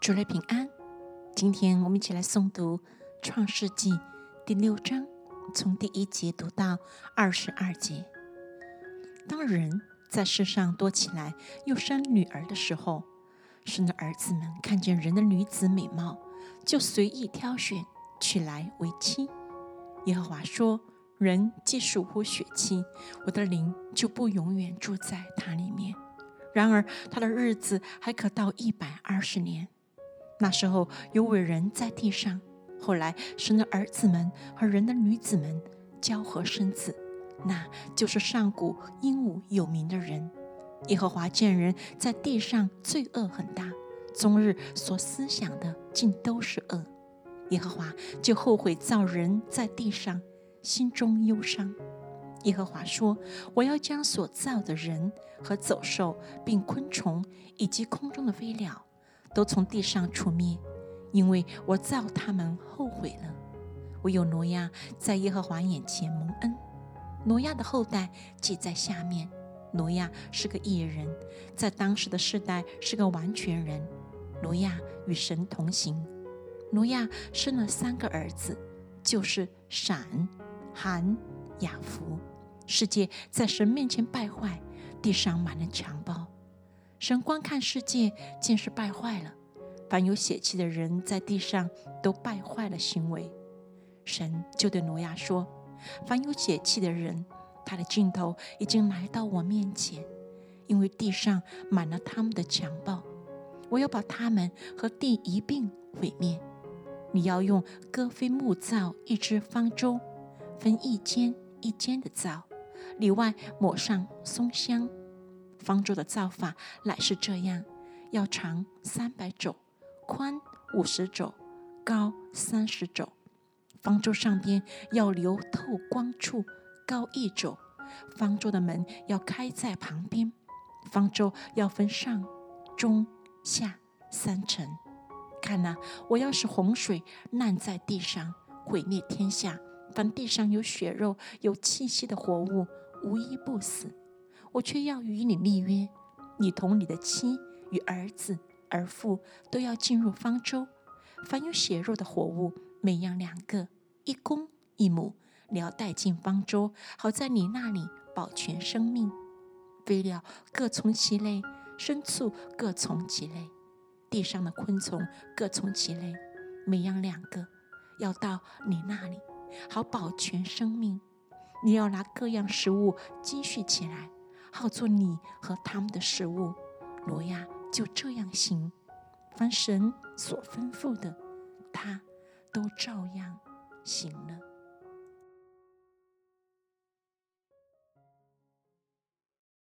主内平安。今天我们一起来诵读《创世纪》第六章，从第一节读到二十二节。当人在世上多起来，又生女儿的时候，生的儿子们看见人的女子美貌，就随意挑选，娶来为妻。耶和华说：“人既属乎血气，我的灵就不永远住在他里面。然而他的日子还可到一百二十年。”那时候有伟人在地上，后来神的儿子们和人的女子们交合生子，那就是上古英武有名的人。耶和华见人在地上罪恶很大，终日所思想的尽都是恶。耶和华就后悔造人在地上，心中忧伤。耶和华说：“我要将所造的人和走兽，并昆虫以及空中的飞鸟。”都从地上除灭，因为我造他们后悔了。唯有挪亚在耶和华眼前蒙恩。挪亚的后代记在下面。挪亚是个异人，在当时的世代是个完全人。挪亚与神同行。挪亚生了三个儿子，就是闪、含、雅弗。世界在神面前败坏，地上满了强暴。神观看世界，见是败坏了。凡有血气的人在地上都败坏了行为。神就对挪亚说：“凡有血气的人，他的尽头已经来到我面前，因为地上满了他们的强暴。我要把他们和地一并毁灭。你要用戈飞木造一只方舟，分一间一间的造，里外抹上松香。”方舟的造法乃是这样：要长三百肘，宽五十肘，高三十肘。方舟上边要留透光处，高一肘。方舟的门要开在旁边。方舟要分上、中、下三层。看呐，我要使洪水烂在地上，毁灭天下。凡地上有血肉、有气息的活物，无一不死。我却要与你立约，你同你的妻与儿子、儿妇都要进入方舟。凡有血肉的活物，每样两个，一公一母，你要带进方舟，好在你那里保全生命。飞鸟各从其类，牲畜各从其类，地上的昆虫各从其类，每样两个，要到你那里，好保全生命。你要拿各样食物积蓄起来。好做你和他们的食物，罗亚就这样行。凡神所吩咐的，他都照样行了。